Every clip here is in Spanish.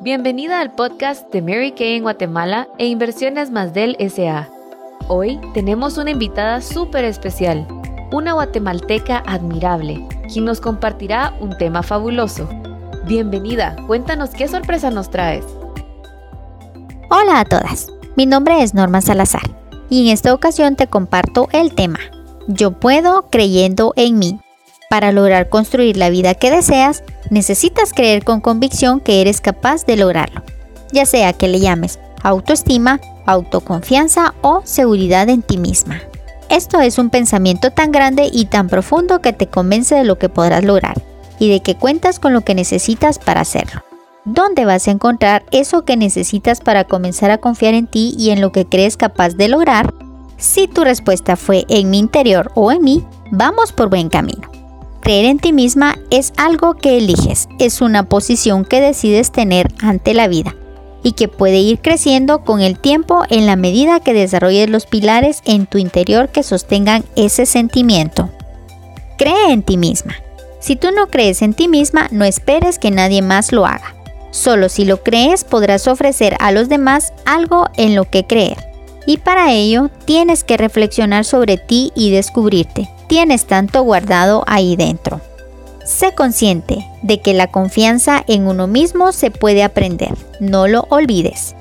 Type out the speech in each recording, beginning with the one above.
Bienvenida al podcast de Mary Kay en Guatemala e Inversiones Más del SA. Hoy tenemos una invitada súper especial, una guatemalteca admirable, quien nos compartirá un tema fabuloso. Bienvenida, cuéntanos qué sorpresa nos traes. Hola a todas, mi nombre es Norma Salazar y en esta ocasión te comparto el tema Yo puedo creyendo en mí. Para lograr construir la vida que deseas, necesitas creer con convicción que eres capaz de lograrlo, ya sea que le llames autoestima, autoconfianza o seguridad en ti misma. Esto es un pensamiento tan grande y tan profundo que te convence de lo que podrás lograr y de que cuentas con lo que necesitas para hacerlo. ¿Dónde vas a encontrar eso que necesitas para comenzar a confiar en ti y en lo que crees capaz de lograr? Si tu respuesta fue en mi interior o en mí, vamos por buen camino. Creer en ti misma es algo que eliges, es una posición que decides tener ante la vida y que puede ir creciendo con el tiempo en la medida que desarrolles los pilares en tu interior que sostengan ese sentimiento. Cree en ti misma. Si tú no crees en ti misma, no esperes que nadie más lo haga. Solo si lo crees podrás ofrecer a los demás algo en lo que creer. Y para ello tienes que reflexionar sobre ti y descubrirte tienes tanto guardado ahí dentro. Sé consciente de que la confianza en uno mismo se puede aprender, no lo olvides.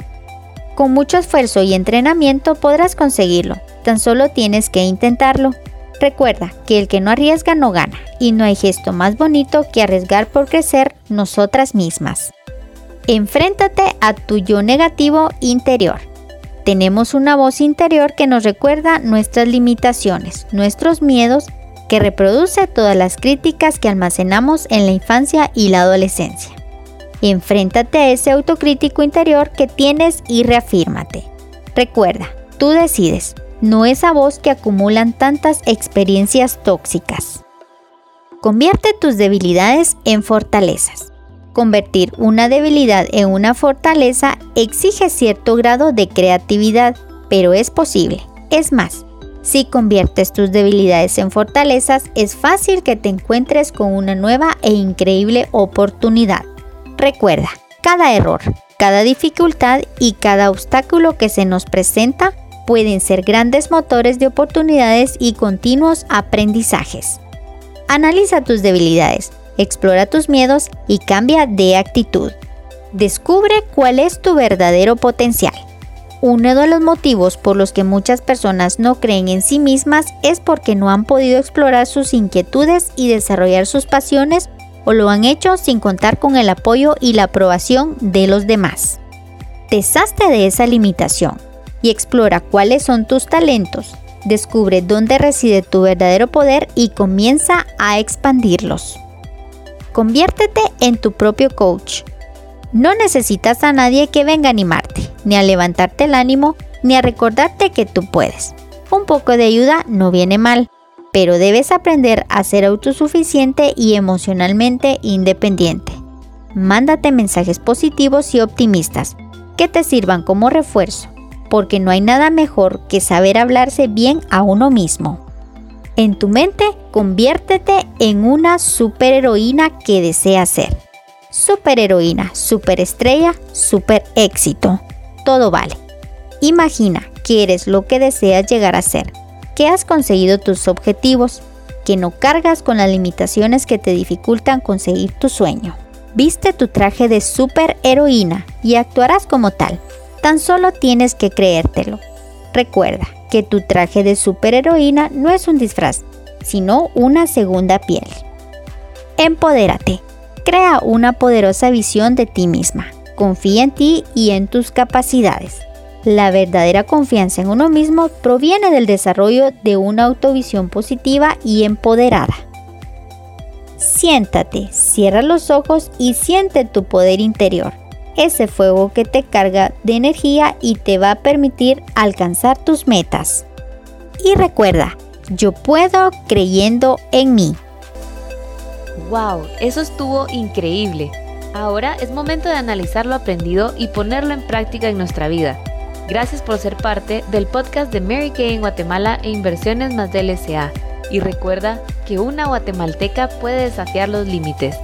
Con mucho esfuerzo y entrenamiento podrás conseguirlo, tan solo tienes que intentarlo. Recuerda que el que no arriesga no gana, y no hay gesto más bonito que arriesgar por crecer nosotras mismas. Enfréntate a tu yo negativo interior tenemos una voz interior que nos recuerda nuestras limitaciones, nuestros miedos, que reproduce todas las críticas que almacenamos en la infancia y la adolescencia. Enfréntate a ese autocrítico interior que tienes y reafírmate. Recuerda, tú decides, no esa voz que acumulan tantas experiencias tóxicas. Convierte tus debilidades en fortalezas. Convertir una debilidad en una fortaleza exige cierto grado de creatividad, pero es posible. Es más, si conviertes tus debilidades en fortalezas, es fácil que te encuentres con una nueva e increíble oportunidad. Recuerda, cada error, cada dificultad y cada obstáculo que se nos presenta pueden ser grandes motores de oportunidades y continuos aprendizajes. Analiza tus debilidades, explora tus miedos y cambia de actitud. Descubre cuál es tu verdadero potencial. Uno de los motivos por los que muchas personas no creen en sí mismas es porque no han podido explorar sus inquietudes y desarrollar sus pasiones o lo han hecho sin contar con el apoyo y la aprobación de los demás. Deshazte de esa limitación y explora cuáles son tus talentos. Descubre dónde reside tu verdadero poder y comienza a expandirlos. Conviértete en tu propio coach. No necesitas a nadie que venga a animarte, ni a levantarte el ánimo, ni a recordarte que tú puedes. Un poco de ayuda no viene mal, pero debes aprender a ser autosuficiente y emocionalmente independiente. Mándate mensajes positivos y optimistas que te sirvan como refuerzo, porque no hay nada mejor que saber hablarse bien a uno mismo. En tu mente, conviértete en una superheroína que deseas ser. Superheroína, superestrella, super éxito. Todo vale. Imagina que eres lo que deseas llegar a ser, que has conseguido tus objetivos, que no cargas con las limitaciones que te dificultan conseguir tu sueño. Viste tu traje de superheroína y actuarás como tal. Tan solo tienes que creértelo. Recuerda, que tu traje de superheroína no es un disfraz, sino una segunda piel. Empodérate. Crea una poderosa visión de ti misma. Confía en ti y en tus capacidades. La verdadera confianza en uno mismo proviene del desarrollo de una autovisión positiva y empoderada. Siéntate, cierra los ojos y siente tu poder interior ese fuego que te carga de energía y te va a permitir alcanzar tus metas. Y recuerda, yo puedo creyendo en mí. ¡Wow! Eso estuvo increíble. Ahora es momento de analizar lo aprendido y ponerlo en práctica en nuestra vida. Gracias por ser parte del podcast de Mary Kay en Guatemala e Inversiones más del SA. Y recuerda que una guatemalteca puede desafiar los límites.